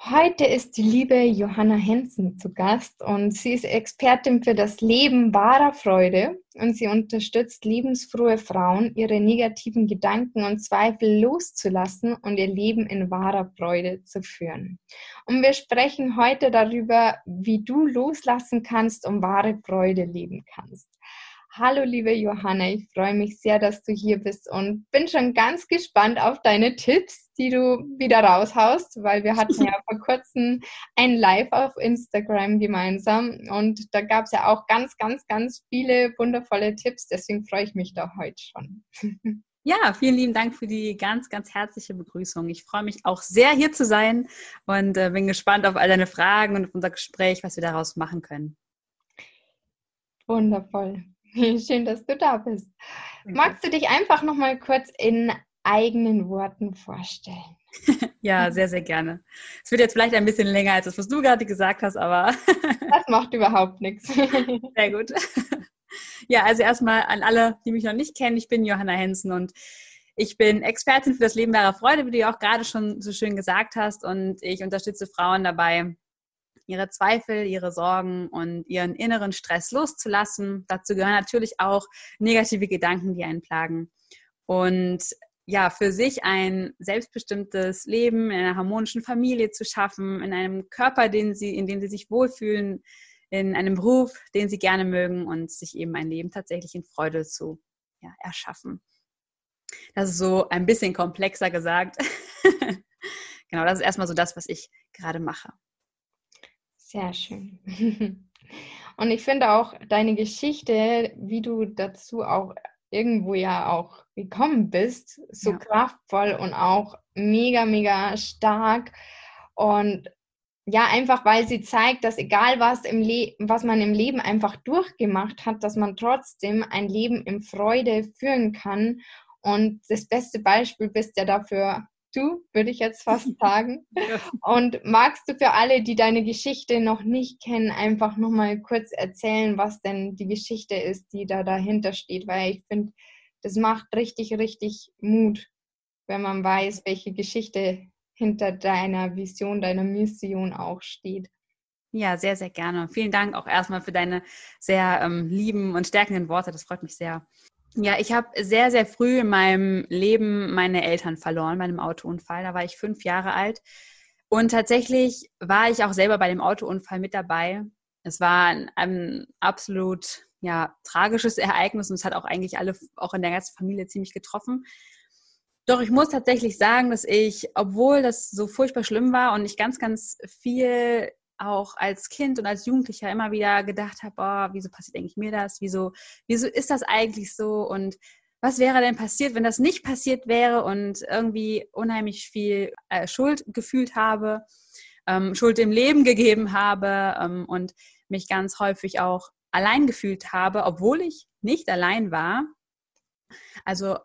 Heute ist die liebe Johanna Hensen zu Gast und sie ist Expertin für das Leben wahrer Freude und sie unterstützt lebensfrohe Frauen, ihre negativen Gedanken und Zweifel loszulassen und ihr Leben in wahrer Freude zu führen. Und wir sprechen heute darüber, wie du loslassen kannst und wahre Freude leben kannst. Hallo, liebe Johanna, ich freue mich sehr, dass du hier bist und bin schon ganz gespannt auf deine Tipps, die du wieder raushaust, weil wir hatten ja vor kurzem ein Live auf Instagram gemeinsam und da gab es ja auch ganz, ganz, ganz viele wundervolle Tipps. Deswegen freue ich mich da heute schon. Ja, vielen lieben Dank für die ganz, ganz herzliche Begrüßung. Ich freue mich auch sehr, hier zu sein und äh, bin gespannt auf all deine Fragen und auf unser Gespräch, was wir daraus machen können. Wundervoll. Schön, dass du da bist. Magst du dich einfach noch mal kurz in eigenen Worten vorstellen? ja, sehr, sehr gerne. Es wird jetzt vielleicht ein bisschen länger als das, was du gerade gesagt hast, aber. das macht überhaupt nichts. sehr gut. Ja, also erstmal an alle, die mich noch nicht kennen, ich bin Johanna Hensen und ich bin Expertin für das Leben wahrer Freude, wie du ja auch gerade schon so schön gesagt hast. Und ich unterstütze Frauen dabei, ihre Zweifel, ihre Sorgen und ihren inneren Stress loszulassen. Dazu gehören natürlich auch negative Gedanken, die einen plagen. Und ja, für sich ein selbstbestimmtes Leben in einer harmonischen Familie zu schaffen, in einem Körper, den sie, in dem sie sich wohlfühlen, in einem Beruf, den sie gerne mögen und sich eben ein Leben tatsächlich in Freude zu ja, erschaffen. Das ist so ein bisschen komplexer gesagt. genau, das ist erstmal so das, was ich gerade mache. Sehr schön. Und ich finde auch deine Geschichte, wie du dazu auch irgendwo ja auch gekommen bist, so ja. kraftvoll und auch mega, mega stark. Und ja, einfach weil sie zeigt, dass egal was, im Le was man im Leben einfach durchgemacht hat, dass man trotzdem ein Leben in Freude führen kann. Und das beste Beispiel bist ja dafür du, würde ich jetzt fast sagen. Und magst du für alle, die deine Geschichte noch nicht kennen, einfach nochmal kurz erzählen, was denn die Geschichte ist, die da dahinter steht? Weil ich finde, das macht richtig, richtig Mut, wenn man weiß, welche Geschichte hinter deiner Vision, deiner Mission auch steht. Ja, sehr, sehr gerne. Vielen Dank auch erstmal für deine sehr ähm, lieben und stärkenden Worte. Das freut mich sehr. Ja, ich habe sehr, sehr früh in meinem Leben meine Eltern verloren bei einem Autounfall. Da war ich fünf Jahre alt. Und tatsächlich war ich auch selber bei dem Autounfall mit dabei. Es war ein, ein absolut ja, tragisches Ereignis und es hat auch eigentlich alle, auch in der ganzen Familie ziemlich getroffen. Doch ich muss tatsächlich sagen, dass ich, obwohl das so furchtbar schlimm war und ich ganz, ganz viel auch als Kind und als Jugendlicher immer wieder gedacht habe, oh, wieso passiert eigentlich mir das? Wieso, wieso ist das eigentlich so? Und was wäre denn passiert, wenn das nicht passiert wäre und irgendwie unheimlich viel äh, Schuld gefühlt habe, ähm, Schuld im Leben gegeben habe ähm, und mich ganz häufig auch allein gefühlt habe, obwohl ich nicht allein war. Also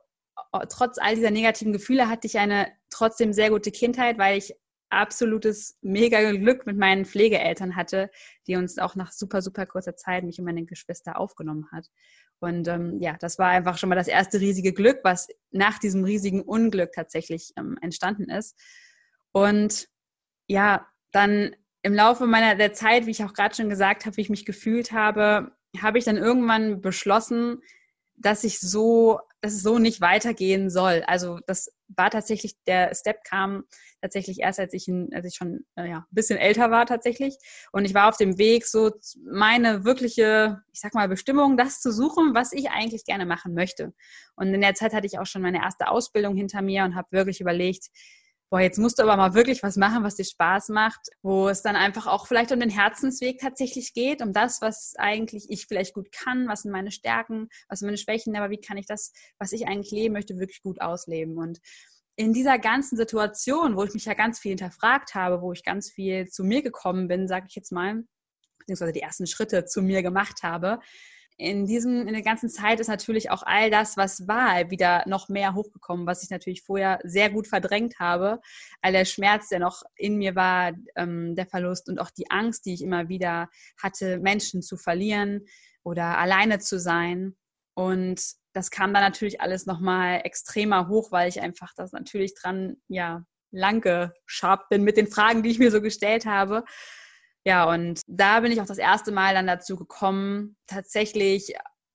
trotz all dieser negativen Gefühle hatte ich eine trotzdem sehr gute Kindheit, weil ich absolutes mega Glück mit meinen Pflegeeltern hatte, die uns auch nach super, super kurzer Zeit mich und meine Geschwister aufgenommen hat. Und ähm, ja, das war einfach schon mal das erste riesige Glück, was nach diesem riesigen Unglück tatsächlich ähm, entstanden ist. Und ja, dann im Laufe meiner der Zeit, wie ich auch gerade schon gesagt habe, wie ich mich gefühlt habe, habe ich dann irgendwann beschlossen, dass ich so, dass es so nicht weitergehen soll. Also das war tatsächlich, der Step kam tatsächlich erst, als ich, als ich schon äh, ja, ein bisschen älter war tatsächlich. Und ich war auf dem Weg, so meine wirkliche, ich sag mal, Bestimmung, das zu suchen, was ich eigentlich gerne machen möchte. Und in der Zeit hatte ich auch schon meine erste Ausbildung hinter mir und habe wirklich überlegt, boah, jetzt musst du aber mal wirklich was machen, was dir Spaß macht, wo es dann einfach auch vielleicht um den Herzensweg tatsächlich geht, um das, was eigentlich ich vielleicht gut kann, was sind meine Stärken, was sind meine Schwächen, aber wie kann ich das, was ich eigentlich leben möchte, wirklich gut ausleben. Und in dieser ganzen Situation, wo ich mich ja ganz viel hinterfragt habe, wo ich ganz viel zu mir gekommen bin, sage ich jetzt mal, beziehungsweise die ersten Schritte zu mir gemacht habe, in diesem, in der ganzen Zeit ist natürlich auch all das, was war, wieder noch mehr hochgekommen, was ich natürlich vorher sehr gut verdrängt habe. All der Schmerz, der noch in mir war, ähm, der Verlust und auch die Angst, die ich immer wieder hatte, Menschen zu verlieren oder alleine zu sein. Und das kam dann natürlich alles nochmal extremer hoch, weil ich einfach das natürlich dran, ja, lang geschabt bin mit den Fragen, die ich mir so gestellt habe. Ja, und da bin ich auch das erste Mal dann dazu gekommen, tatsächlich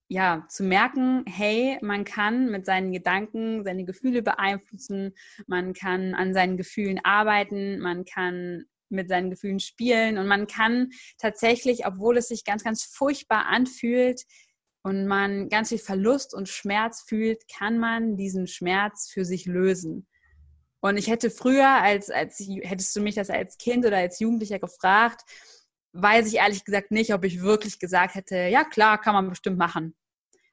ja, zu merken, hey, man kann mit seinen Gedanken seine Gefühle beeinflussen, man kann an seinen Gefühlen arbeiten, man kann mit seinen Gefühlen spielen und man kann tatsächlich, obwohl es sich ganz, ganz furchtbar anfühlt und man ganz viel Verlust und Schmerz fühlt, kann man diesen Schmerz für sich lösen. Und ich hätte früher, als, als hättest du mich das als Kind oder als Jugendlicher gefragt, weiß ich ehrlich gesagt nicht, ob ich wirklich gesagt hätte, ja klar, kann man bestimmt machen.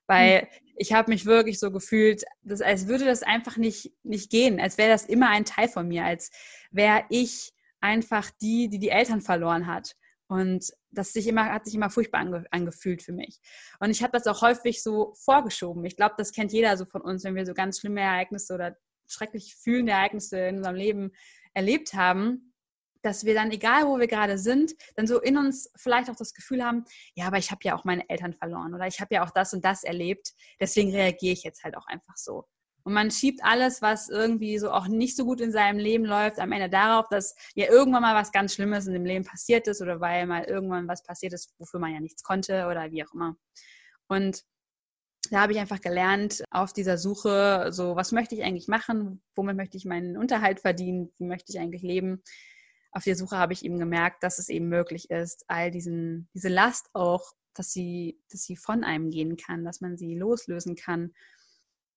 Weil hm. ich habe mich wirklich so gefühlt, dass, als würde das einfach nicht, nicht gehen, als wäre das immer ein Teil von mir, als wäre ich einfach die, die die Eltern verloren hat. Und das sich immer, hat sich immer furchtbar ange, angefühlt für mich. Und ich habe das auch häufig so vorgeschoben. Ich glaube, das kennt jeder so von uns, wenn wir so ganz schlimme Ereignisse oder schrecklich fühlende Ereignisse in unserem Leben erlebt haben, dass wir dann, egal wo wir gerade sind, dann so in uns vielleicht auch das Gefühl haben, ja, aber ich habe ja auch meine Eltern verloren oder ich habe ja auch das und das erlebt, deswegen reagiere ich jetzt halt auch einfach so. Und man schiebt alles, was irgendwie so auch nicht so gut in seinem Leben läuft, am Ende darauf, dass ja irgendwann mal was ganz Schlimmes in dem Leben passiert ist oder weil mal irgendwann was passiert ist, wofür man ja nichts konnte oder wie auch immer. Und da habe ich einfach gelernt auf dieser Suche, so was möchte ich eigentlich machen, womit möchte ich meinen Unterhalt verdienen, wie möchte ich eigentlich leben. Auf der Suche habe ich eben gemerkt, dass es eben möglich ist, all diesen, diese Last auch, dass sie, dass sie von einem gehen kann, dass man sie loslösen kann.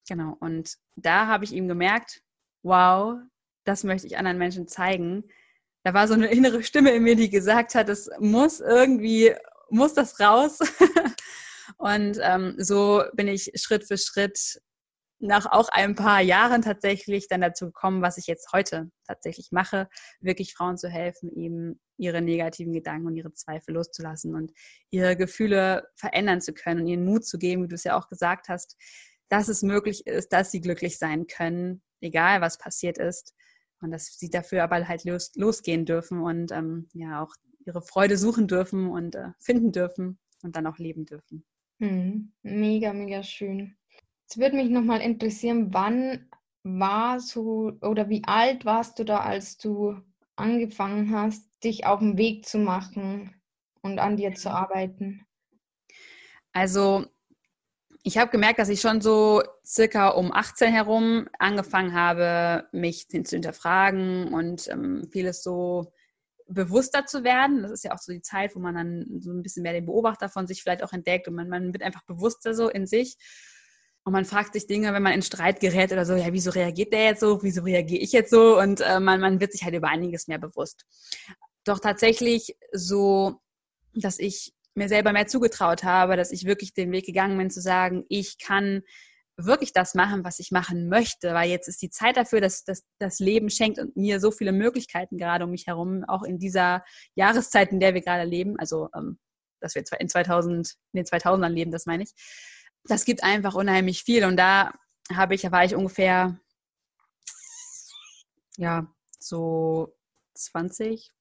Genau. Und da habe ich eben gemerkt, wow, das möchte ich anderen Menschen zeigen. Da war so eine innere Stimme in mir, die gesagt hat, es muss irgendwie, muss das raus. Und ähm, so bin ich Schritt für Schritt nach auch ein paar Jahren tatsächlich dann dazu gekommen, was ich jetzt heute tatsächlich mache, wirklich Frauen zu helfen, eben ihre negativen Gedanken und ihre Zweifel loszulassen und ihre Gefühle verändern zu können und ihnen Mut zu geben, wie du es ja auch gesagt hast, dass es möglich ist, dass sie glücklich sein können, egal was passiert ist. Und dass sie dafür aber halt los, losgehen dürfen und ähm, ja auch ihre Freude suchen dürfen und äh, finden dürfen und dann auch leben dürfen. Hm, mega, mega schön. Es würde mich nochmal interessieren, wann war so oder wie alt warst du da, als du angefangen hast, dich auf den Weg zu machen und an dir zu arbeiten? Also ich habe gemerkt, dass ich schon so circa um 18 herum angefangen habe, mich zu hinterfragen und ähm, vieles so bewusster zu werden. Das ist ja auch so die Zeit, wo man dann so ein bisschen mehr den Beobachter von sich vielleicht auch entdeckt und man, man wird einfach bewusster so in sich. Und man fragt sich Dinge, wenn man in Streit gerät oder so, ja, wieso reagiert der jetzt so? Wieso reagiere ich jetzt so? Und äh, man, man wird sich halt über einiges mehr bewusst. Doch tatsächlich so, dass ich mir selber mehr zugetraut habe, dass ich wirklich den Weg gegangen bin zu sagen, ich kann wirklich das machen, was ich machen möchte, weil jetzt ist die Zeit dafür, dass, dass das Leben schenkt und mir so viele Möglichkeiten gerade um mich herum, auch in dieser Jahreszeit, in der wir gerade leben, also ähm, dass wir in 2000, in den 2000ern leben, das meine ich. Das gibt einfach unheimlich viel und da habe ich, war ich ungefähr, ja, so 20,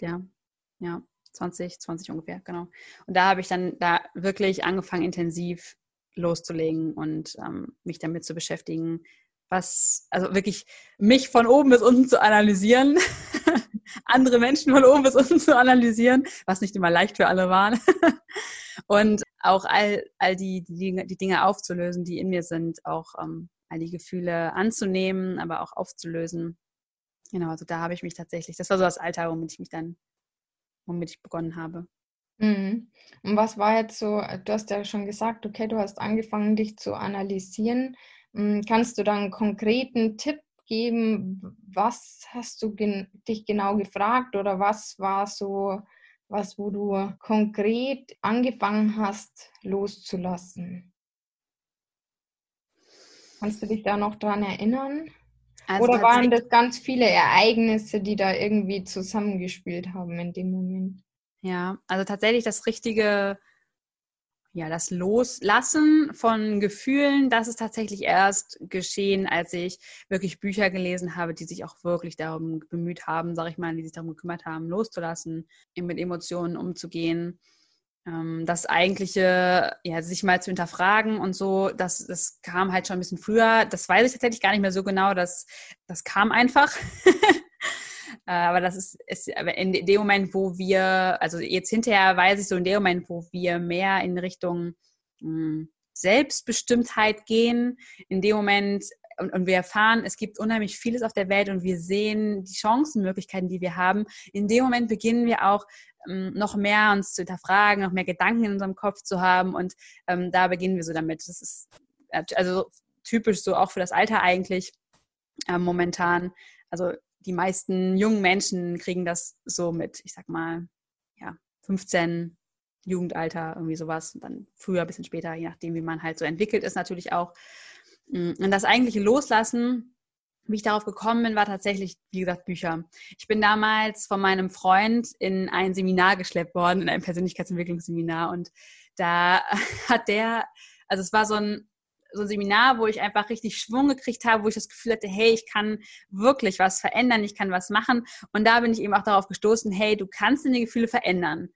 ja, ja, 20, 20 ungefähr, genau. Und da habe ich dann da wirklich angefangen, intensiv loszulegen und ähm, mich damit zu beschäftigen, was, also wirklich mich von oben bis unten zu analysieren, andere Menschen von oben bis unten zu analysieren, was nicht immer leicht für alle war. und auch all, all die, die, die Dinge aufzulösen, die in mir sind, auch ähm, all die Gefühle anzunehmen, aber auch aufzulösen. Genau, also da habe ich mich tatsächlich, das war so das Alter, womit ich mich dann, womit ich begonnen habe. Mhm. Und was war jetzt so, du hast ja schon gesagt, okay, du hast angefangen, dich zu analysieren. Hm, kannst du dann einen konkreten Tipp geben? Was hast du gen dich genau gefragt oder was war so was, wo du konkret angefangen hast, loszulassen? Kannst du dich da noch dran erinnern? Also Oder waren das ganz viele Ereignisse, die da irgendwie zusammengespielt haben in dem Moment? Ja, also tatsächlich das richtige, ja, das Loslassen von Gefühlen, das ist tatsächlich erst geschehen, als ich wirklich Bücher gelesen habe, die sich auch wirklich darum bemüht haben, sag ich mal, die sich darum gekümmert haben, loszulassen, mit Emotionen umzugehen ähm, das eigentliche, ja, sich mal zu hinterfragen und so, das, das kam halt schon ein bisschen früher. Das weiß ich tatsächlich gar nicht mehr so genau. Das, das kam einfach. Äh, aber das ist, ist in dem Moment, wo wir, also jetzt hinterher weiß ich so, in dem Moment, wo wir mehr in Richtung mh, hm, Selbstbestimmtheit gehen, in dem Moment, und, und, wir erfahren, es gibt unheimlich vieles auf der Welt und wir sehen die Chancenmöglichkeiten, die wir haben. In dem Moment beginnen wir auch ähm, noch mehr uns zu hinterfragen, noch mehr Gedanken in unserem Kopf zu haben und ähm, da beginnen wir so damit. Das ist also typisch so auch für das Alter eigentlich äh, momentan. Also die meisten jungen Menschen kriegen das so mit, ich sag mal, ja, 15, Jugendalter, irgendwie sowas. Und dann früher, bisschen später, je nachdem, wie man halt so entwickelt ist, natürlich auch. Mm, und das eigentliche Loslassen, wie ich darauf gekommen bin, war tatsächlich, wie gesagt, Bücher. Ich bin damals von meinem Freund in ein Seminar geschleppt worden, in ein Persönlichkeitsentwicklungsseminar. Und da hat der, also es war so ein, so ein Seminar, wo ich einfach richtig Schwung gekriegt habe, wo ich das Gefühl hatte, hey, ich kann wirklich was verändern, ich kann was machen. Und da bin ich eben auch darauf gestoßen, hey, du kannst deine Gefühle verändern.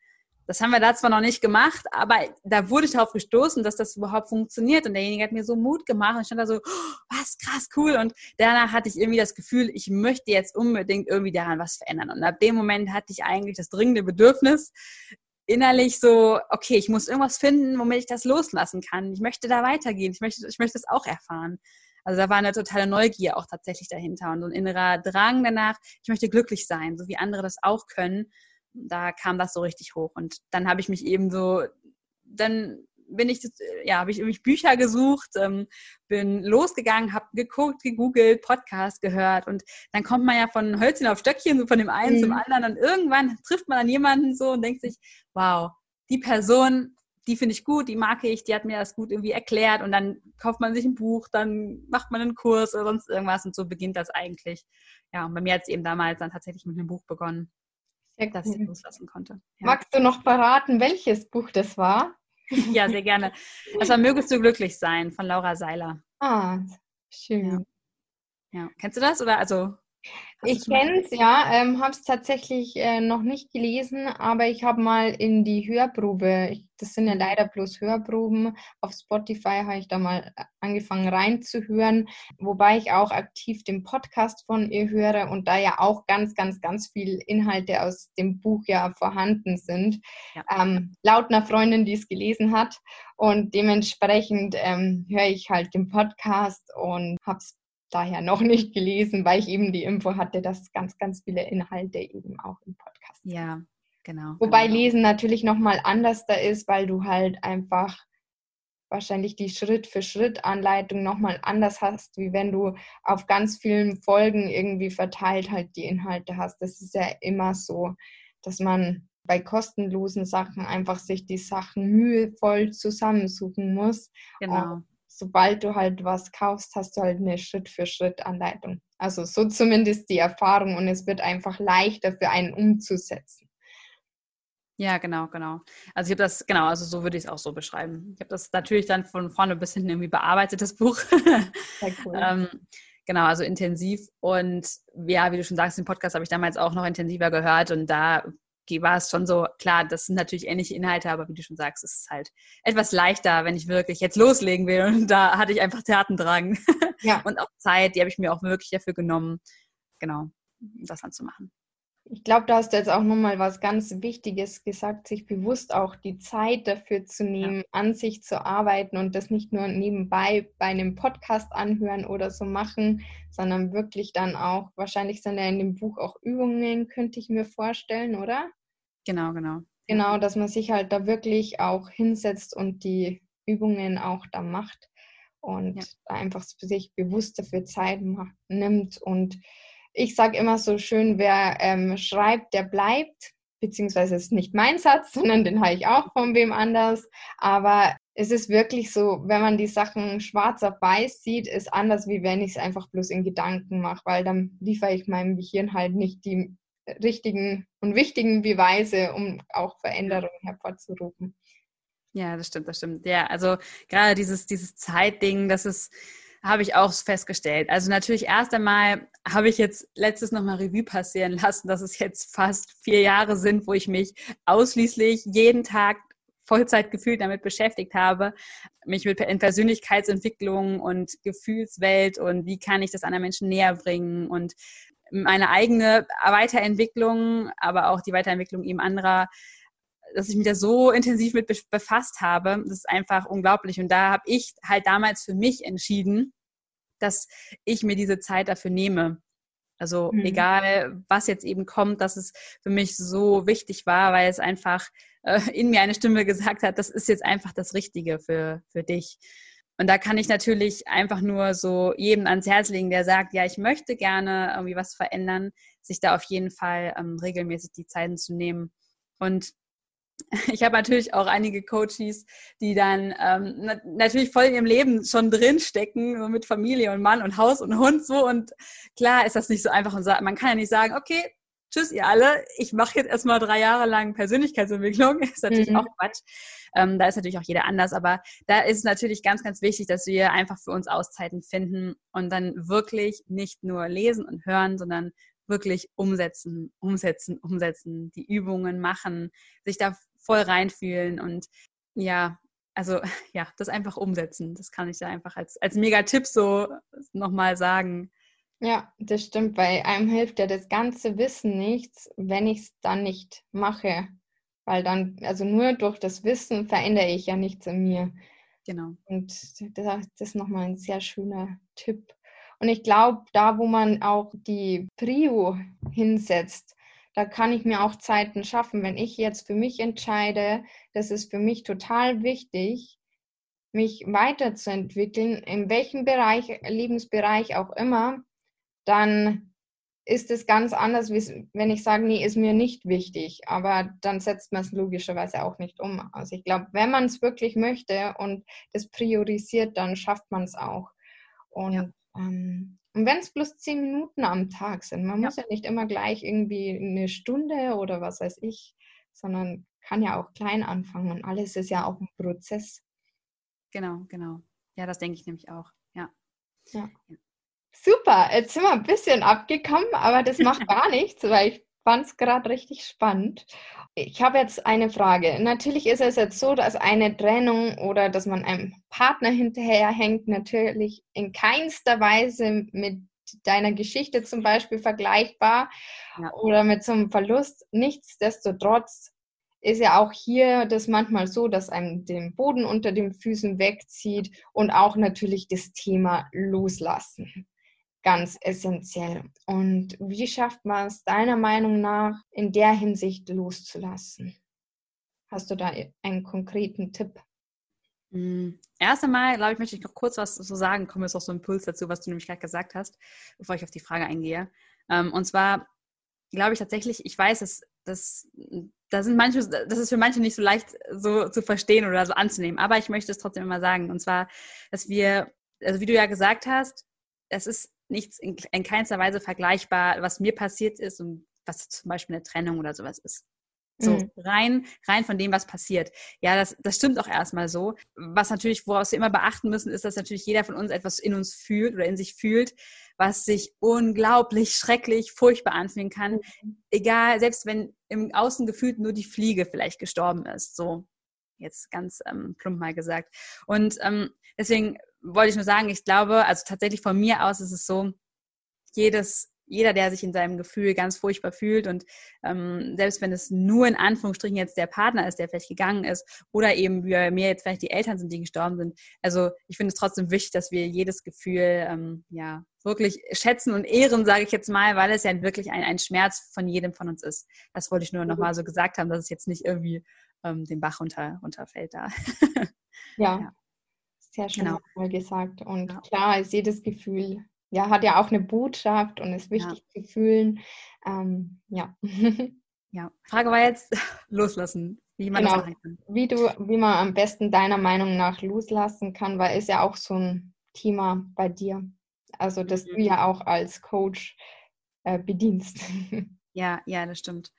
Das haben wir da zwar noch nicht gemacht, aber da wurde ich darauf gestoßen, dass das überhaupt funktioniert. Und derjenige hat mir so Mut gemacht und ich stand da so, oh, was krass, cool. Und danach hatte ich irgendwie das Gefühl, ich möchte jetzt unbedingt irgendwie daran was verändern. Und ab dem Moment hatte ich eigentlich das dringende Bedürfnis, innerlich so, okay, ich muss irgendwas finden, womit ich das loslassen kann. Ich möchte da weitergehen. Ich möchte, ich möchte es auch erfahren. Also da war eine totale Neugier auch tatsächlich dahinter und so ein innerer Drang danach, ich möchte glücklich sein, so wie andere das auch können da kam das so richtig hoch. Und dann habe ich mich eben so, dann bin ich, ja, habe ich mich Bücher gesucht, ähm, bin losgegangen, habe geguckt, gegoogelt, Podcast gehört und dann kommt man ja von Hölzchen auf Stöckchen, so von dem einen mhm. zum anderen und irgendwann trifft man dann jemanden so und denkt sich, wow, die Person, die finde ich gut, die mag ich, die hat mir das gut irgendwie erklärt und dann kauft man sich ein Buch, dann macht man einen Kurs oder sonst irgendwas und so beginnt das eigentlich. Ja, und bei mir hat es eben damals dann tatsächlich mit einem Buch begonnen dass ich loslassen konnte. Ja. Magst du noch verraten, welches Buch das war? ja, sehr gerne. Das war Mögest du glücklich sein von Laura Seiler. Ah, schön. Ja. ja. Kennst du das oder also ich kenne es, ja, ähm, habe es tatsächlich äh, noch nicht gelesen, aber ich habe mal in die Hörprobe, ich, das sind ja leider bloß Hörproben, auf Spotify habe ich da mal äh, angefangen reinzuhören, wobei ich auch aktiv den Podcast von ihr höre und da ja auch ganz, ganz, ganz viel Inhalte aus dem Buch ja vorhanden sind, ja. ähm, laut einer Freundin, die es gelesen hat und dementsprechend ähm, höre ich halt den Podcast und habe es daher noch nicht gelesen, weil ich eben die Info hatte, dass ganz, ganz viele Inhalte eben auch im Podcast sind. Ja, genau. Wobei genau. Lesen natürlich nochmal anders da ist, weil du halt einfach wahrscheinlich die Schritt-für-Schritt-Anleitung nochmal anders hast, wie wenn du auf ganz vielen Folgen irgendwie verteilt halt die Inhalte hast. Das ist ja immer so, dass man bei kostenlosen Sachen einfach sich die Sachen mühevoll zusammensuchen muss. Genau sobald du halt was kaufst, hast du halt eine Schritt-für-Schritt-Anleitung. Also so zumindest die Erfahrung und es wird einfach leichter für einen umzusetzen. Ja, genau, genau. Also ich habe das, genau, also so würde ich es auch so beschreiben. Ich habe das natürlich dann von vorne bis hinten irgendwie bearbeitet, das Buch. Sehr cool. ähm, genau, also intensiv. Und ja, wie du schon sagst, den Podcast habe ich damals auch noch intensiver gehört und da war es schon so, klar, das sind natürlich ähnliche Inhalte, aber wie du schon sagst, es ist halt etwas leichter, wenn ich wirklich jetzt loslegen will. Und da hatte ich einfach Theatendrang ja. und auch Zeit, die habe ich mir auch wirklich dafür genommen, genau, das anzumachen. Ich glaube, da hast du jetzt auch nochmal was ganz Wichtiges gesagt, sich bewusst auch die Zeit dafür zu nehmen, ja. an sich zu arbeiten und das nicht nur nebenbei bei einem Podcast anhören oder so machen, sondern wirklich dann auch, wahrscheinlich sind ja in dem Buch auch Übungen, könnte ich mir vorstellen, oder? Genau, genau. Genau, dass man sich halt da wirklich auch hinsetzt und die Übungen auch da macht und ja. einfach sich bewusst dafür Zeit macht, nimmt. Und ich sage immer so schön, wer ähm, schreibt, der bleibt, beziehungsweise ist nicht mein Satz, sondern den habe ich auch von wem anders. Aber es ist wirklich so, wenn man die Sachen schwarz auf weiß sieht, ist anders, wie wenn ich es einfach bloß in Gedanken mache, weil dann liefere ich meinem Gehirn halt nicht die richtigen und wichtigen Beweise, um auch Veränderungen hervorzurufen. Ja, das stimmt, das stimmt. Ja, also gerade dieses, dieses Zeitding, das ist, habe ich auch festgestellt. Also natürlich erst einmal habe ich jetzt letztes nochmal Revue passieren lassen, dass es jetzt fast vier Jahre sind, wo ich mich ausschließlich jeden Tag Vollzeit gefühlt damit beschäftigt habe, mich mit in Persönlichkeitsentwicklung und Gefühlswelt und wie kann ich das anderen Menschen näher bringen und meine eigene Weiterentwicklung, aber auch die Weiterentwicklung eben anderer, dass ich mich da so intensiv mit befasst habe, das ist einfach unglaublich. Und da habe ich halt damals für mich entschieden, dass ich mir diese Zeit dafür nehme. Also mhm. egal, was jetzt eben kommt, dass es für mich so wichtig war, weil es einfach äh, in mir eine Stimme gesagt hat, das ist jetzt einfach das Richtige für, für dich. Und da kann ich natürlich einfach nur so jedem ans Herz legen, der sagt, ja, ich möchte gerne irgendwie was verändern, sich da auf jeden Fall ähm, regelmäßig die Zeiten zu nehmen. Und ich habe natürlich auch einige Coaches, die dann ähm, na natürlich voll in ihrem Leben schon drinstecken, so mit Familie und Mann und Haus und Hund so. Und klar ist das nicht so einfach und man kann ja nicht sagen, okay, tschüss ihr alle, ich mache jetzt erstmal drei Jahre lang Persönlichkeitsentwicklung. Ist natürlich mhm. auch Quatsch. Ähm, da ist natürlich auch jeder anders, aber da ist es natürlich ganz, ganz wichtig, dass wir einfach für uns Auszeiten finden und dann wirklich nicht nur lesen und hören, sondern wirklich umsetzen, umsetzen, umsetzen, die Übungen machen, sich da voll reinfühlen und ja, also ja, das einfach umsetzen. Das kann ich da einfach als, als Megatipp so nochmal sagen. Ja, das stimmt, weil einem hilft ja das ganze Wissen nichts, wenn ich es dann nicht mache. Weil dann, also nur durch das Wissen verändere ich ja nichts in mir. Genau. Und das, ist nochmal ein sehr schöner Tipp. Und ich glaube, da, wo man auch die Prio hinsetzt, da kann ich mir auch Zeiten schaffen. Wenn ich jetzt für mich entscheide, das ist für mich total wichtig, mich weiterzuentwickeln, in welchem Bereich, Lebensbereich auch immer, dann ist es ganz anders, wenn ich sage, nee, ist mir nicht wichtig. Aber dann setzt man es logischerweise auch nicht um. Also ich glaube, wenn man es wirklich möchte und das priorisiert, dann schafft man es auch. Und, ja. ähm, und wenn es bloß zehn Minuten am Tag sind, man ja. muss ja nicht immer gleich irgendwie eine Stunde oder was weiß ich, sondern kann ja auch klein anfangen und alles ist ja auch ein Prozess. Genau, genau. Ja, das denke ich nämlich auch. Ja. ja. Super, jetzt sind wir ein bisschen abgekommen, aber das macht gar nichts, weil ich fand es gerade richtig spannend. Ich habe jetzt eine Frage. Natürlich ist es jetzt so, dass eine Trennung oder dass man einem Partner hinterherhängt, natürlich in keinster Weise mit deiner Geschichte zum Beispiel vergleichbar ja. oder mit so einem Verlust. Nichtsdestotrotz ist ja auch hier das manchmal so, dass einem den Boden unter den Füßen wegzieht und auch natürlich das Thema Loslassen ganz essentiell. Und wie schafft man es deiner Meinung nach in der Hinsicht loszulassen? Hast du da einen konkreten Tipp? Mm, erst einmal, glaube ich, möchte ich noch kurz was zu sagen. Kommen jetzt auch so ein Impuls dazu, was du nämlich gerade gesagt hast, bevor ich auf die Frage eingehe. Ähm, und zwar glaube ich tatsächlich, ich weiß, dass, dass da sind manche, das ist für manche nicht so leicht so zu verstehen oder so anzunehmen. Aber ich möchte es trotzdem immer sagen. Und zwar, dass wir, also wie du ja gesagt hast, es ist nichts in, in keinster Weise vergleichbar, was mir passiert ist und was zum Beispiel eine Trennung oder sowas ist. So mhm. rein, rein von dem, was passiert. Ja, das, das stimmt auch erstmal so. Was natürlich, woraus wir immer beachten müssen, ist, dass natürlich jeder von uns etwas in uns fühlt oder in sich fühlt, was sich unglaublich schrecklich, furchtbar anfühlen kann. Mhm. Egal, selbst wenn im Außen gefühlt nur die Fliege vielleicht gestorben ist. So, jetzt ganz ähm, plump mal gesagt. Und ähm, deswegen wollte ich nur sagen, ich glaube, also tatsächlich von mir aus ist es so, jedes, jeder, der sich in seinem Gefühl ganz furchtbar fühlt und ähm, selbst wenn es nur in Anführungsstrichen jetzt der Partner ist, der vielleicht gegangen ist oder eben wie mir jetzt vielleicht die Eltern sind, die gestorben sind. Also ich finde es trotzdem wichtig, dass wir jedes Gefühl ähm, ja wirklich schätzen und ehren, sage ich jetzt mal, weil es ja wirklich ein, ein Schmerz von jedem von uns ist. Das wollte ich nur nochmal so gesagt haben, dass es jetzt nicht irgendwie ähm, den Bach runter, runterfällt da. ja. ja. Sehr schön genau. gesagt. Und ja. klar ist jedes Gefühl, ja, hat ja auch eine Botschaft und ist wichtig ja. zu fühlen. Ähm, ja. ja, Frage war jetzt loslassen. wie man genau. das machen kann. Wie du, wie man am besten deiner Meinung nach loslassen kann, weil ist ja auch so ein Thema bei dir. Also, dass mhm. du ja auch als Coach äh, bedienst. Ja, ja, das stimmt.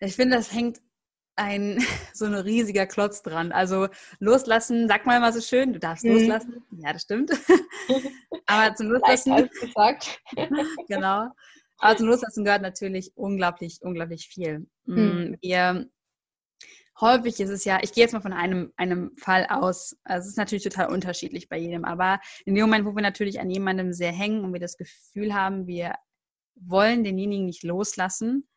Ich finde, das hängt ein so ein riesiger Klotz dran. Also loslassen, sag mal mal so schön, du darfst mhm. loslassen. Ja, das stimmt. Aber zum Loslassen. gesagt. genau. Aber zum Loslassen gehört natürlich unglaublich, unglaublich viel. Mhm. Wir häufig ist es ja, ich gehe jetzt mal von einem, einem Fall aus, also es ist natürlich total unterschiedlich bei jedem, aber in dem Moment, wo wir natürlich an jemandem sehr hängen und wir das Gefühl haben, wir wollen denjenigen nicht loslassen,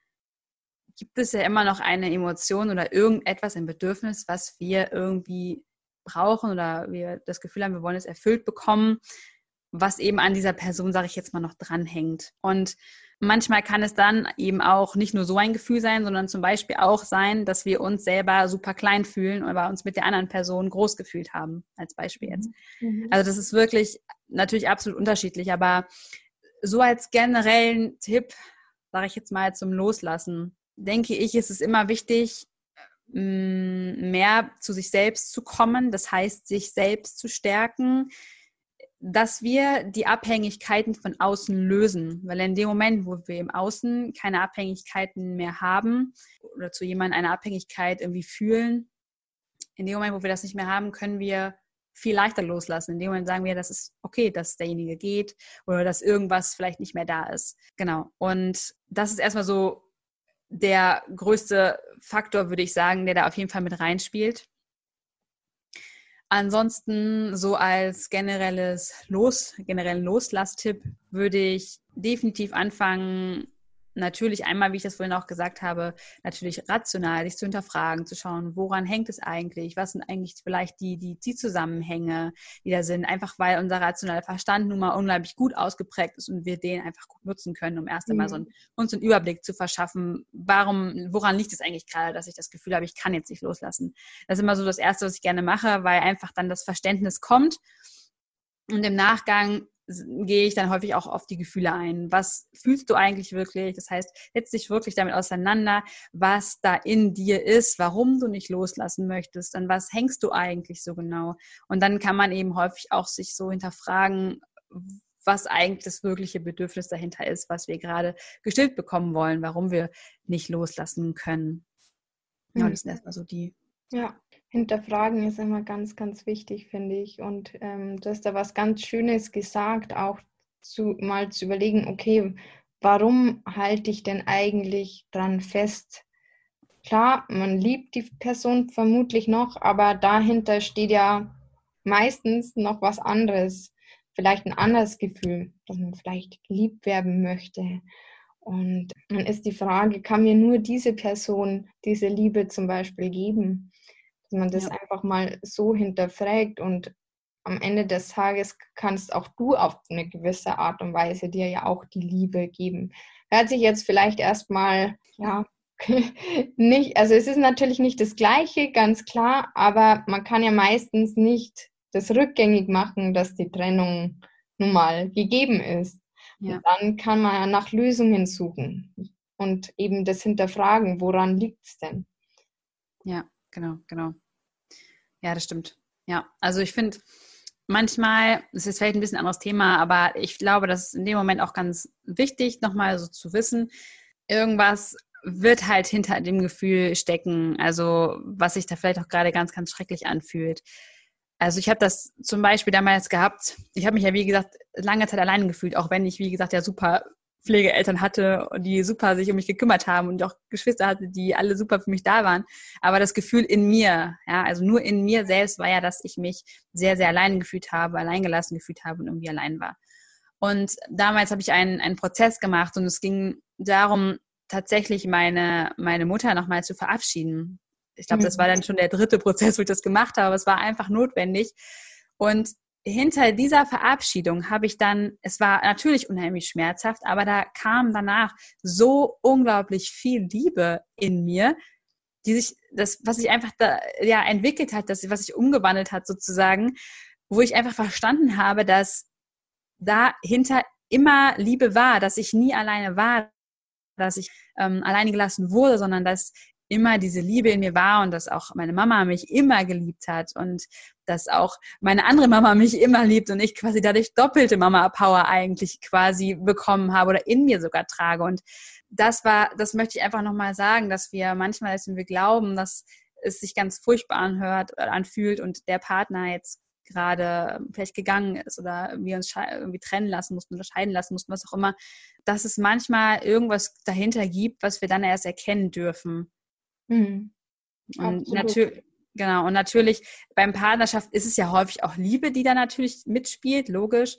gibt es ja immer noch eine Emotion oder irgendetwas, ein Bedürfnis, was wir irgendwie brauchen oder wir das Gefühl haben, wir wollen es erfüllt bekommen, was eben an dieser Person, sage ich jetzt mal, noch dranhängt. Und manchmal kann es dann eben auch nicht nur so ein Gefühl sein, sondern zum Beispiel auch sein, dass wir uns selber super klein fühlen oder uns mit der anderen Person groß gefühlt haben, als Beispiel jetzt. Mhm. Also das ist wirklich natürlich absolut unterschiedlich, aber so als generellen Tipp, sage ich jetzt mal zum Loslassen, denke ich, ist es immer wichtig, mehr zu sich selbst zu kommen, das heißt, sich selbst zu stärken, dass wir die Abhängigkeiten von außen lösen. Weil in dem Moment, wo wir im Außen keine Abhängigkeiten mehr haben oder zu jemandem eine Abhängigkeit irgendwie fühlen, in dem Moment, wo wir das nicht mehr haben, können wir viel leichter loslassen. In dem Moment sagen wir, das ist okay, dass derjenige geht oder dass irgendwas vielleicht nicht mehr da ist. Genau. Und das ist erstmal so der größte Faktor, würde ich sagen, der da auf jeden Fall mit reinspielt. Ansonsten so als generelles Los, generellen Loslasstipp würde ich definitiv anfangen, natürlich einmal, wie ich das vorhin auch gesagt habe, natürlich rational sich zu hinterfragen, zu schauen, woran hängt es eigentlich? Was sind eigentlich vielleicht die, die, die Zusammenhänge, die da sind? Einfach weil unser rationaler Verstand nun mal unglaublich gut ausgeprägt ist und wir den einfach gut nutzen können, um erst einmal mhm. so einen, uns einen Überblick zu verschaffen, warum, woran liegt es eigentlich gerade, dass ich das Gefühl habe, ich kann jetzt nicht loslassen. Das ist immer so das Erste, was ich gerne mache, weil einfach dann das Verständnis kommt. Und im Nachgang gehe ich dann häufig auch auf die Gefühle ein. Was fühlst du eigentlich wirklich? Das heißt, setz dich wirklich damit auseinander, was da in dir ist, warum du nicht loslassen möchtest, an was hängst du eigentlich so genau. Und dann kann man eben häufig auch sich so hinterfragen, was eigentlich das wirkliche Bedürfnis dahinter ist, was wir gerade gestillt bekommen wollen, warum wir nicht loslassen können. Ja, hm. das sind erstmal so die. Ja, Hinterfragen ist immer ganz, ganz wichtig, finde ich. Und ähm, du hast da was ganz Schönes gesagt, auch zu, mal zu überlegen, okay, warum halte ich denn eigentlich dran fest? Klar, man liebt die Person vermutlich noch, aber dahinter steht ja meistens noch was anderes. Vielleicht ein anderes Gefühl, dass man vielleicht geliebt werden möchte. Und dann ist die Frage, kann mir nur diese Person diese Liebe zum Beispiel geben? Dass man das ja. einfach mal so hinterfragt und am Ende des Tages kannst auch du auf eine gewisse Art und Weise dir ja auch die Liebe geben. Hört sich jetzt vielleicht erstmal, ja, nicht, also es ist natürlich nicht das Gleiche, ganz klar, aber man kann ja meistens nicht das rückgängig machen, dass die Trennung nun mal gegeben ist. Ja. dann kann man ja nach Lösungen suchen und eben das hinterfragen, woran liegt es denn? Ja, genau, genau. Ja, das stimmt. Ja, also ich finde, manchmal, das ist vielleicht ein bisschen anderes Thema, aber ich glaube, das ist in dem Moment auch ganz wichtig, nochmal so zu wissen, irgendwas wird halt hinter dem Gefühl stecken, also was sich da vielleicht auch gerade ganz, ganz schrecklich anfühlt. Also ich habe das zum Beispiel damals gehabt. Ich habe mich ja, wie gesagt, lange Zeit allein gefühlt, auch wenn ich, wie gesagt, ja super Pflegeeltern hatte, die super sich um mich gekümmert haben und auch Geschwister hatte, die alle super für mich da waren. Aber das Gefühl in mir, ja, also nur in mir selbst war ja, dass ich mich sehr, sehr allein gefühlt habe, alleingelassen gefühlt habe und irgendwie allein war. Und damals habe ich einen, einen Prozess gemacht und es ging darum, tatsächlich meine, meine Mutter nochmal zu verabschieden. Ich glaube, das war dann schon der dritte Prozess, wo ich das gemacht habe. Es war einfach notwendig. Und hinter dieser Verabschiedung habe ich dann, es war natürlich unheimlich schmerzhaft, aber da kam danach so unglaublich viel Liebe in mir, die sich, das, was sich einfach da, ja, entwickelt hat, das, was sich umgewandelt hat sozusagen, wo ich einfach verstanden habe, dass dahinter immer Liebe war, dass ich nie alleine war, dass ich ähm, alleine gelassen wurde, sondern dass immer diese Liebe in mir war und dass auch meine Mama mich immer geliebt hat und dass auch meine andere Mama mich immer liebt und ich quasi dadurch doppelte Mama-Power eigentlich quasi bekommen habe oder in mir sogar trage. Und das war, das möchte ich einfach nochmal sagen, dass wir manchmal, wenn wir glauben, dass es sich ganz furchtbar anhört, oder anfühlt und der Partner jetzt gerade vielleicht gegangen ist oder wir uns irgendwie trennen lassen mussten oder scheiden lassen mussten, was auch immer, dass es manchmal irgendwas dahinter gibt, was wir dann erst erkennen dürfen. Mhm. Und natürlich, genau, und natürlich beim Partnerschaft ist es ja häufig auch Liebe, die da natürlich mitspielt, logisch.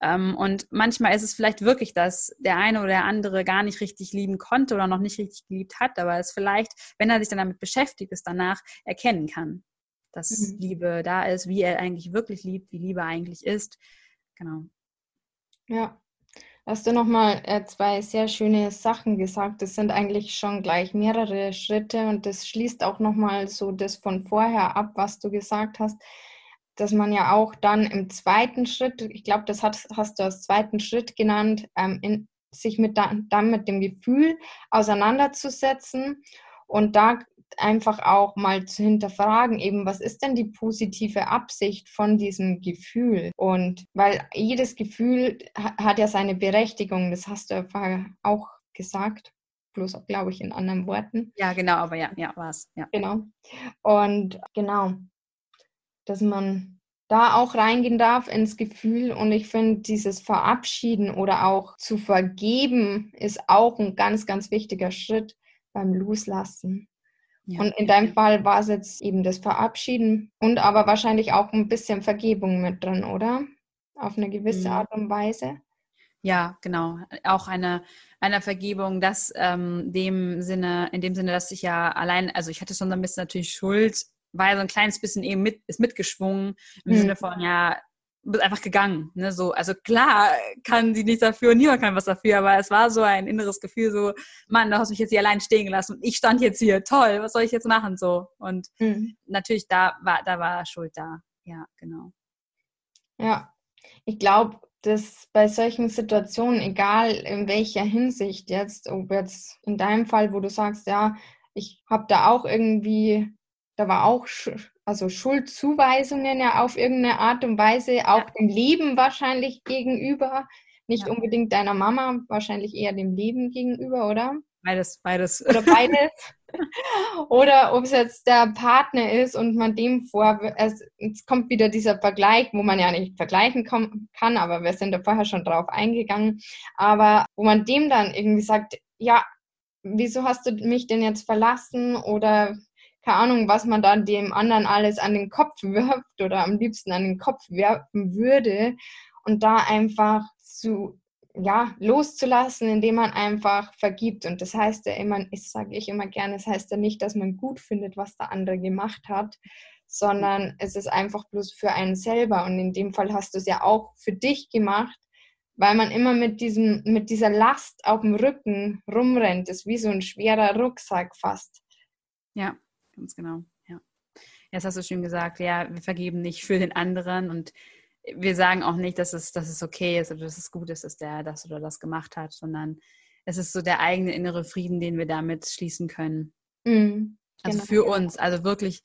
Ähm, und manchmal ist es vielleicht wirklich, dass der eine oder der andere gar nicht richtig lieben konnte oder noch nicht richtig geliebt hat, aber es vielleicht, wenn er sich dann damit beschäftigt, es danach erkennen kann dass mhm. Liebe da ist, wie er eigentlich wirklich liebt, wie Liebe eigentlich ist. Genau. Ja, hast du nochmal äh, zwei sehr schöne Sachen gesagt. Das sind eigentlich schon gleich mehrere Schritte und das schließt auch nochmal so das von vorher ab, was du gesagt hast, dass man ja auch dann im zweiten Schritt, ich glaube, das hat, hast du als zweiten Schritt genannt, ähm, in, sich mit da, dann mit dem Gefühl auseinanderzusetzen und da einfach auch mal zu hinterfragen, eben, was ist denn die positive Absicht von diesem Gefühl? Und weil jedes Gefühl hat ja seine Berechtigung, das hast du auch gesagt, bloß glaube ich in anderen Worten. Ja, genau, aber ja, ja, war es. Ja. Genau. Und genau, dass man da auch reingehen darf ins Gefühl. Und ich finde, dieses Verabschieden oder auch zu vergeben ist auch ein ganz, ganz wichtiger Schritt beim Loslassen. Ja. Und in deinem Fall war es jetzt eben das Verabschieden und aber wahrscheinlich auch ein bisschen Vergebung mit drin, oder? Auf eine gewisse mhm. Art und Weise. Ja, genau. Auch eine, eine Vergebung, das ähm, dem Sinne, in dem Sinne, dass ich ja allein, also ich hatte schon ein bisschen natürlich Schuld, war so ein kleines bisschen eben mit, ist mitgeschwungen im mhm. Sinne von, ja, bist einfach gegangen. Ne? So, also klar kann sie nichts dafür, niemand kann was dafür, aber es war so ein inneres Gefühl, so, Mann, du hast mich jetzt hier allein stehen gelassen und ich stand jetzt hier, toll, was soll ich jetzt machen? So. Und mhm. natürlich, da war, da war Schuld da. Ja, genau. Ja, ich glaube, dass bei solchen Situationen, egal in welcher Hinsicht jetzt, ob jetzt in deinem Fall, wo du sagst, ja, ich habe da auch irgendwie, da war auch also Schuldzuweisungen ja auf irgendeine Art und Weise, auch ja. dem Leben wahrscheinlich gegenüber, nicht ja. unbedingt deiner Mama, wahrscheinlich eher dem Leben gegenüber, oder? Beides, beides. Oder beides. oder ob es jetzt der Partner ist und man dem vor, es, jetzt kommt wieder dieser Vergleich, wo man ja nicht vergleichen kann, aber wir sind da vorher schon drauf eingegangen, aber wo man dem dann irgendwie sagt, ja, wieso hast du mich denn jetzt verlassen oder keine Ahnung, was man dann dem anderen alles an den Kopf wirft oder am liebsten an den Kopf werfen würde und da einfach zu ja, loszulassen, indem man einfach vergibt. Und das heißt ja immer, ich sage ich immer gerne, das heißt ja nicht, dass man gut findet, was der andere gemacht hat, sondern es ist einfach bloß für einen selber. Und in dem Fall hast du es ja auch für dich gemacht, weil man immer mit diesem, mit dieser Last auf dem Rücken rumrennt. Das ist wie so ein schwerer Rucksack fast. Ja, ganz genau. Ja. Jetzt hast du schön gesagt, ja, wir vergeben nicht für den anderen und wir sagen auch nicht, dass es, dass es okay ist oder dass es gut ist, dass der das oder das gemacht hat, sondern es ist so der eigene innere Frieden, den wir damit schließen können. Mhm, also genau. für uns, also wirklich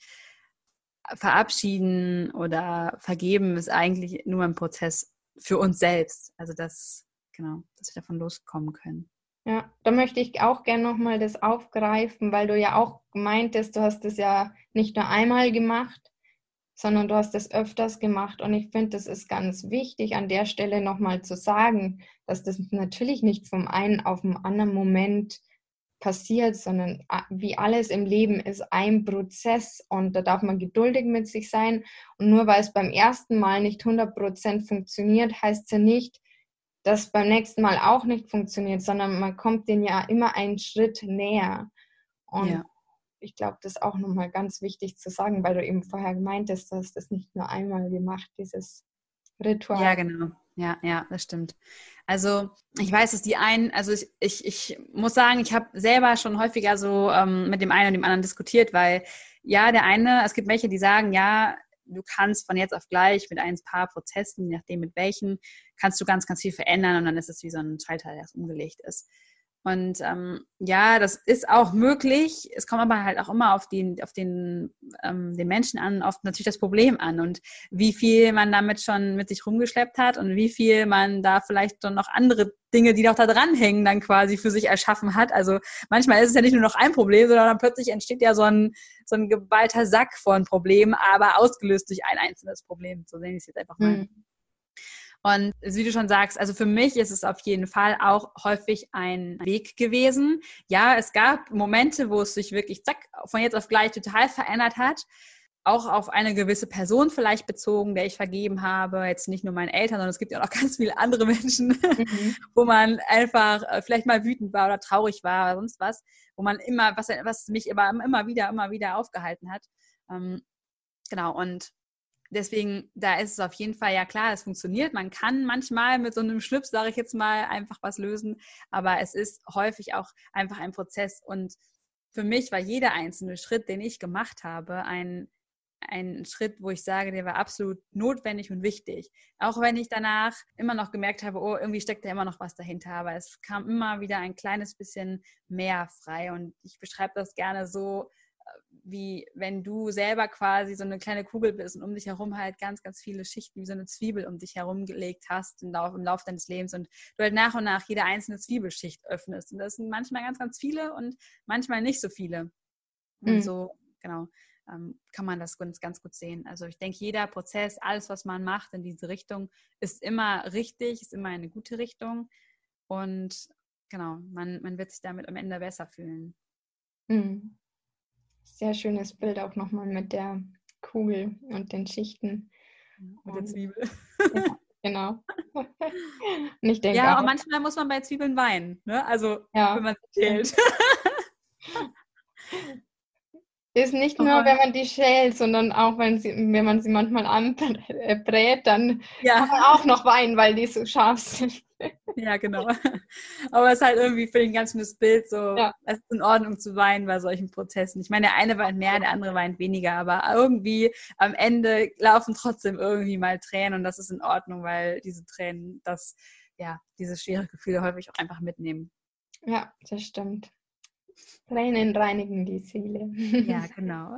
verabschieden oder vergeben ist eigentlich nur ein Prozess für uns selbst. Also das, genau, dass wir davon loskommen können. Ja, da möchte ich auch gerne nochmal das aufgreifen, weil du ja auch meintest, du hast es ja nicht nur einmal gemacht, sondern du hast es öfters gemacht. Und ich finde, das ist ganz wichtig, an der Stelle nochmal zu sagen, dass das natürlich nicht vom einen auf den anderen Moment passiert, sondern wie alles im Leben ist ein Prozess und da darf man geduldig mit sich sein. Und nur weil es beim ersten Mal nicht 100% funktioniert, heißt es ja nicht, das beim nächsten Mal auch nicht funktioniert, sondern man kommt den ja immer einen Schritt näher. Und ja. ich glaube, das ist auch nochmal ganz wichtig zu sagen, weil du eben vorher gemeintest, dass das nicht nur einmal gemacht, dieses Ritual. Ja, genau. Ja, ja, das stimmt. Also ich weiß, dass die einen, also ich, ich, ich muss sagen, ich habe selber schon häufiger so ähm, mit dem einen und dem anderen diskutiert, weil ja, der eine, es gibt welche, die sagen, ja, du kannst von jetzt auf gleich mit ein paar Prozessen, je nachdem mit welchen, kannst du ganz, ganz viel verändern und dann ist es wie so ein Schalter, der umgelegt ist. Und ähm, ja, das ist auch möglich. Es kommt aber halt auch immer auf den, auf den, ähm, den Menschen an, auf natürlich das Problem an und wie viel man damit schon mit sich rumgeschleppt hat und wie viel man da vielleicht dann noch andere Dinge, die noch da dranhängen, dann quasi für sich erschaffen hat. Also manchmal ist es ja nicht nur noch ein Problem, sondern dann plötzlich entsteht ja so ein, so ein geballter Sack von Problemen, aber ausgelöst durch ein einzelnes Problem. So nenne ich es jetzt einfach mal. Mhm. Und wie du schon sagst, also für mich ist es auf jeden Fall auch häufig ein Weg gewesen. Ja, es gab Momente, wo es sich wirklich zack, von jetzt auf gleich total verändert hat. Auch auf eine gewisse Person vielleicht bezogen, der ich vergeben habe. Jetzt nicht nur meinen Eltern, sondern es gibt ja auch noch ganz viele andere Menschen, mhm. wo man einfach äh, vielleicht mal wütend war oder traurig war oder sonst was, wo man immer, was, was mich immer, immer wieder, immer wieder aufgehalten hat. Ähm, genau, und deswegen, da ist es auf jeden Fall ja klar, es funktioniert. Man kann manchmal mit so einem Schnips, sage ich jetzt mal, einfach was lösen, aber es ist häufig auch einfach ein Prozess. Und für mich war jeder einzelne Schritt, den ich gemacht habe, ein, ein Schritt, wo ich sage, der war absolut notwendig und wichtig. Auch wenn ich danach immer noch gemerkt habe, oh, irgendwie steckt da immer noch was dahinter, aber es kam immer wieder ein kleines bisschen mehr frei. Und ich beschreibe das gerne so, wie wenn du selber quasi so eine kleine Kugel bist und um dich herum halt ganz, ganz viele Schichten wie so eine Zwiebel um dich herum gelegt hast im Lauf, im Lauf deines Lebens und du halt nach und nach jede einzelne Zwiebelschicht öffnest. Und das sind manchmal ganz, ganz viele und manchmal nicht so viele. Und mhm. so, genau, ähm, kann man das ganz, ganz gut sehen. Also ich denke, jeder Prozess, alles, was man macht in diese Richtung, ist immer richtig, ist immer eine gute Richtung. Und genau, man, man wird sich damit am Ende besser fühlen. Mhm sehr schönes Bild auch nochmal mit der Kugel und den Schichten. Mit der Zwiebel. Ja, genau. und ich denke ja, auch, und manchmal muss man bei Zwiebeln weinen, ne? Also ja, wenn man sie schält. Ist nicht nur, wenn man die schält, sondern auch, wenn, sie, wenn man sie manchmal anbrät, dann ja. kann man auch noch weinen, weil die so scharf sind. Ja, genau. Aber es ist halt irgendwie für den ganzen Bild so, ja. es ist in Ordnung zu weinen bei solchen Prozessen. Ich meine, der eine weint mehr, der andere weint weniger, aber irgendwie am Ende laufen trotzdem irgendwie mal Tränen und das ist in Ordnung, weil diese Tränen das, ja, diese schwere Gefühle häufig auch einfach mitnehmen. Ja, das stimmt. Tränen reinigen die Seele. Ja, genau.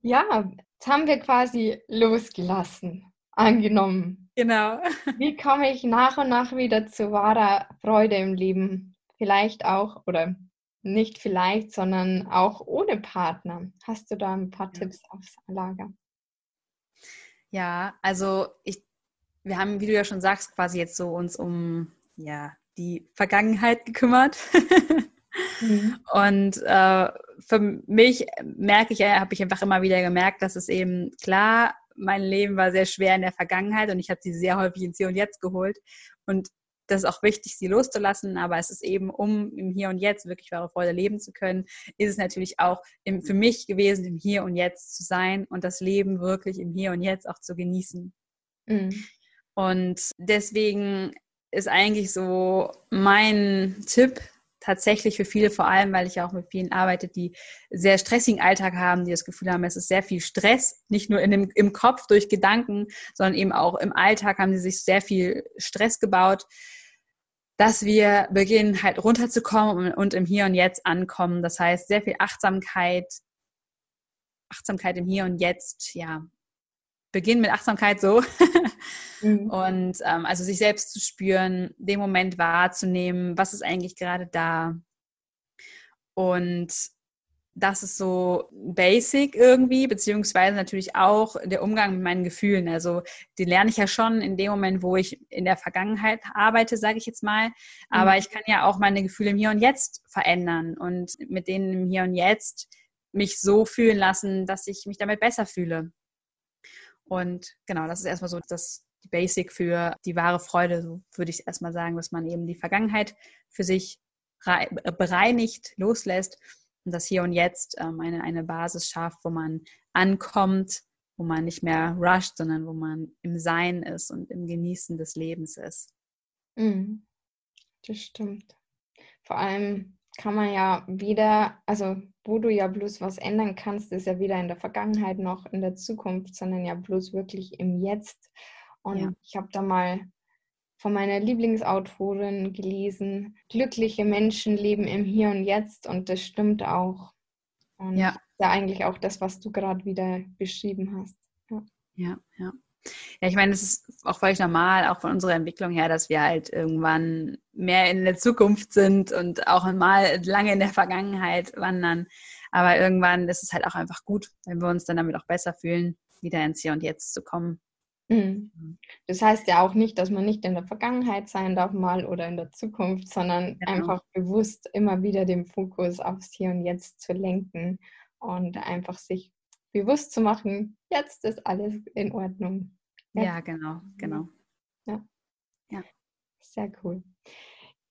ja, jetzt haben wir quasi losgelassen angenommen. Genau. Wie komme ich nach und nach wieder zu wahrer Freude im Leben? Vielleicht auch, oder nicht vielleicht, sondern auch ohne Partner. Hast du da ein paar ja. Tipps aufs Lager? Ja, also ich, wir haben, wie du ja schon sagst, quasi jetzt so uns um ja, die Vergangenheit gekümmert. mhm. Und äh, für mich merke ich, habe ich einfach immer wieder gemerkt, dass es eben klar mein Leben war sehr schwer in der Vergangenheit und ich habe sie sehr häufig ins Hier und Jetzt geholt. Und das ist auch wichtig, sie loszulassen, aber es ist eben, um im Hier und Jetzt wirklich wahre Freude leben zu können, ist es natürlich auch im, für mich gewesen, im Hier und Jetzt zu sein und das Leben wirklich im Hier und Jetzt auch zu genießen. Mhm. Und deswegen ist eigentlich so mein Tipp tatsächlich für viele, vor allem, weil ich ja auch mit vielen arbeite, die sehr stressigen Alltag haben, die das Gefühl haben, es ist sehr viel Stress, nicht nur in dem, im Kopf durch Gedanken, sondern eben auch im Alltag haben sie sich sehr viel Stress gebaut, dass wir beginnen halt runterzukommen und im Hier und Jetzt ankommen. Das heißt, sehr viel Achtsamkeit, Achtsamkeit im Hier und Jetzt, ja, beginnen mit Achtsamkeit so. mhm. Und ähm, also sich selbst zu spüren, den Moment wahrzunehmen, was ist eigentlich gerade da. Und das ist so basic irgendwie, beziehungsweise natürlich auch der Umgang mit meinen Gefühlen. Also die lerne ich ja schon in dem Moment, wo ich in der Vergangenheit arbeite, sage ich jetzt mal. Aber mhm. ich kann ja auch meine Gefühle im Hier und Jetzt verändern und mit denen im Hier und Jetzt mich so fühlen lassen, dass ich mich damit besser fühle. Und genau, das ist erstmal so das Basic für die wahre Freude, so würde ich erstmal sagen, dass man eben die Vergangenheit für sich bereinigt, loslässt und das Hier und Jetzt ähm, eine, eine Basis schafft, wo man ankommt, wo man nicht mehr rusht, sondern wo man im Sein ist und im Genießen des Lebens ist. Mhm. Das stimmt. Vor allem kann man ja wieder, also wo du ja bloß was ändern kannst, ist ja weder in der Vergangenheit noch in der Zukunft, sondern ja bloß wirklich im Jetzt. Und ja. ich habe da mal von meiner Lieblingsautorin gelesen. Glückliche Menschen leben im Hier und Jetzt und das stimmt auch. Und ja. ja eigentlich auch das, was du gerade wieder beschrieben hast. Ja, ja. ja. Ja, ich meine, es ist auch völlig normal, auch von unserer Entwicklung her, dass wir halt irgendwann mehr in der Zukunft sind und auch mal lange in der Vergangenheit wandern. Aber irgendwann ist es halt auch einfach gut, wenn wir uns dann damit auch besser fühlen, wieder ins Hier und Jetzt zu kommen. Mhm. Das heißt ja auch nicht, dass man nicht in der Vergangenheit sein darf mal oder in der Zukunft, sondern genau. einfach bewusst immer wieder den Fokus aufs Hier und Jetzt zu lenken und einfach sich bewusst zu machen, jetzt ist alles in Ordnung. Ja, ja genau, genau. Ja. ja. Sehr cool.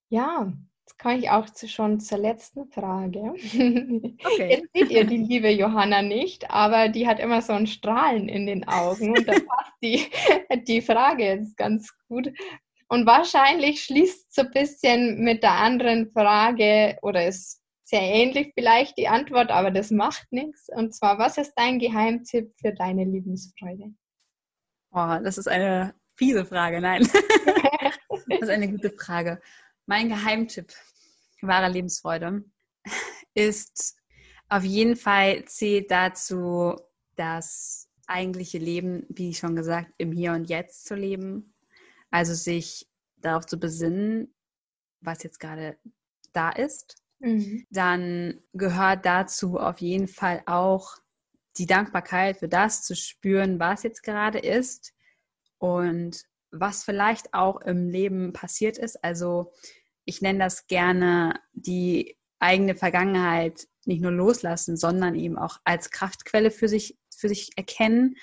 Ja, jetzt komme ich auch zu, schon zur letzten Frage. Okay. Jetzt seht ihr die liebe Johanna nicht, aber die hat immer so ein Strahlen in den Augen und da passt die, die Frage jetzt ganz gut. Und wahrscheinlich schließt so ein bisschen mit der anderen Frage oder ist sehr ähnlich vielleicht die Antwort, aber das macht nichts. Und zwar, was ist dein Geheimtipp für deine Lebensfreude? Oh, das ist eine fiese Frage. Nein, das ist eine gute Frage. Mein Geheimtipp wahre Lebensfreude ist auf jeden Fall zählt dazu, das eigentliche Leben, wie schon gesagt, im Hier und Jetzt zu leben. Also sich darauf zu besinnen, was jetzt gerade da ist Mhm. dann gehört dazu auf jeden Fall auch die Dankbarkeit für das zu spüren, was jetzt gerade ist und was vielleicht auch im Leben passiert ist. Also ich nenne das gerne die eigene Vergangenheit nicht nur loslassen, sondern eben auch als Kraftquelle für sich, für sich erkennen,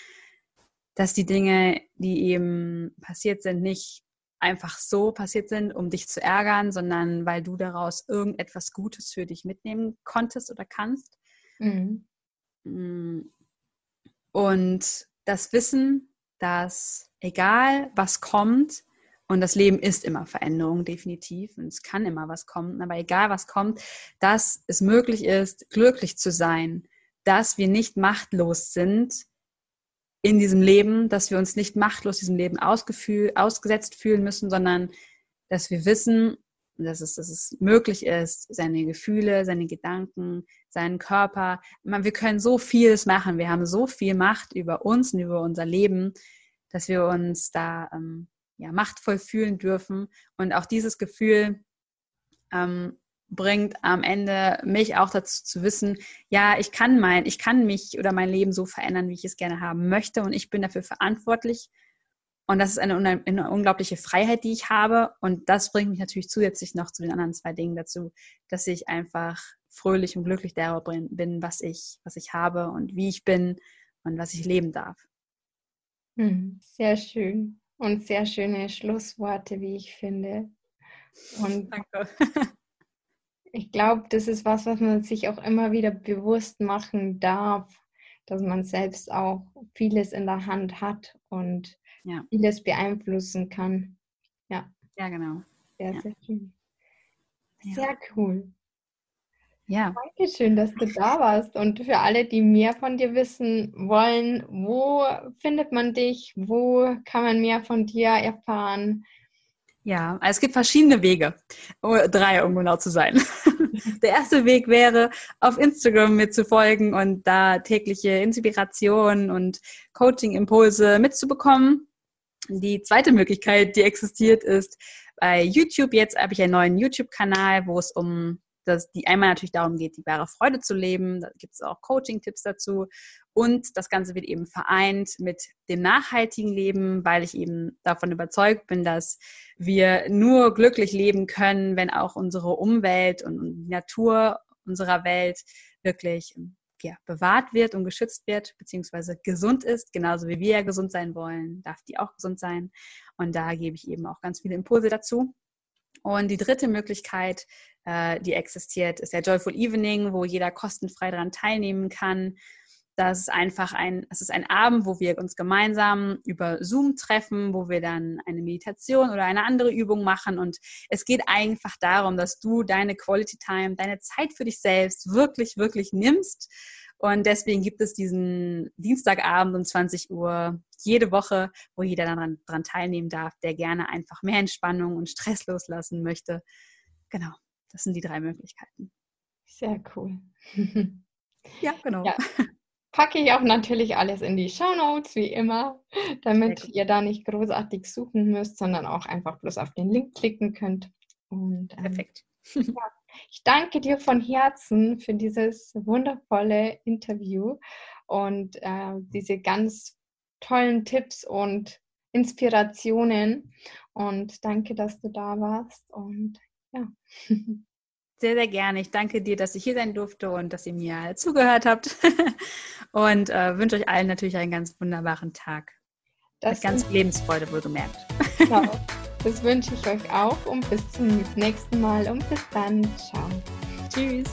dass die Dinge, die eben passiert sind, nicht einfach so passiert sind, um dich zu ärgern, sondern weil du daraus irgendetwas Gutes für dich mitnehmen konntest oder kannst. Mhm. Mm. Und das Wissen, dass egal was kommt, und das Leben ist immer Veränderung, definitiv. Und es kann immer was kommen. Aber egal was kommt, dass es möglich ist, glücklich zu sein, dass wir nicht machtlos sind, in diesem Leben, dass wir uns nicht machtlos diesem Leben ausgesetzt fühlen müssen, sondern dass wir wissen, dass es, dass es möglich ist, seine Gefühle, seine Gedanken, seinen Körper. Wir können so vieles machen. Wir haben so viel Macht über uns und über unser Leben, dass wir uns da ähm, ja, machtvoll fühlen dürfen. Und auch dieses Gefühl ähm, bringt am Ende mich auch dazu zu wissen, ja, ich kann mein, ich kann mich oder mein Leben so verändern, wie ich es gerne haben möchte und ich bin dafür verantwortlich. Und das ist eine, eine unglaubliche Freiheit, die ich habe. Und das bringt mich natürlich zusätzlich noch zu den anderen zwei Dingen dazu, dass ich einfach fröhlich und glücklich darüber bin, was ich, was ich habe und wie ich bin und was ich leben darf. Hm, sehr schön und sehr schöne Schlussworte, wie ich finde. Und Danke. Ich glaube, das ist was, was man sich auch immer wieder bewusst machen darf, dass man selbst auch vieles in der Hand hat und ja. vieles beeinflussen kann. Ja. Ja, genau. Sehr, ja. sehr schön. Sehr ja. cool. Ja. Dankeschön, dass du da warst. Und für alle, die mehr von dir wissen wollen, wo findet man dich? Wo kann man mehr von dir erfahren? Ja, also es gibt verschiedene Wege. Oh, drei, um genau zu sein. Der erste Weg wäre, auf Instagram mir zu folgen und da tägliche Inspiration und Coaching-Impulse mitzubekommen. Die zweite Möglichkeit, die existiert, ist bei YouTube. Jetzt habe ich einen neuen YouTube-Kanal, wo es um dass die einmal natürlich darum geht, die wahre Freude zu leben. Da gibt es auch Coaching-Tipps dazu. Und das Ganze wird eben vereint mit dem nachhaltigen Leben, weil ich eben davon überzeugt bin, dass wir nur glücklich leben können, wenn auch unsere Umwelt und die Natur unserer Welt wirklich ja, bewahrt wird und geschützt wird, beziehungsweise gesund ist, genauso wie wir ja gesund sein wollen, darf die auch gesund sein. Und da gebe ich eben auch ganz viele Impulse dazu. Und die dritte Möglichkeit, äh, die existiert, ist der Joyful Evening, wo jeder kostenfrei daran teilnehmen kann. Das ist einfach ein, es ist ein Abend, wo wir uns gemeinsam über Zoom treffen, wo wir dann eine Meditation oder eine andere Übung machen. Und es geht einfach darum, dass du deine Quality Time, deine Zeit für dich selbst wirklich, wirklich nimmst Und deswegen gibt es diesen Dienstagabend um 20 Uhr jede Woche, wo jeder daran, daran teilnehmen darf, der gerne einfach mehr Entspannung und Stress loslassen möchte. Genau, das sind die drei Möglichkeiten. Sehr cool. ja, genau. Ja. Packe ich auch natürlich alles in die Show Notes, wie immer, damit ihr da nicht großartig suchen müsst, sondern auch einfach bloß auf den Link klicken könnt. Und, ähm, Perfekt. Ja, ich danke dir von Herzen für dieses wundervolle Interview und äh, diese ganz tollen Tipps und Inspirationen. Und danke, dass du da warst. Und ja. Sehr, sehr gerne. Ich danke dir, dass ich hier sein durfte und dass ihr mir zugehört habt. und äh, wünsche euch allen natürlich einen ganz wunderbaren Tag. Das Mit ganz Lebensfreude wohlgemerkt. Genau. Das wünsche ich euch auch und bis zum nächsten Mal und bis dann. Ciao. Tschüss.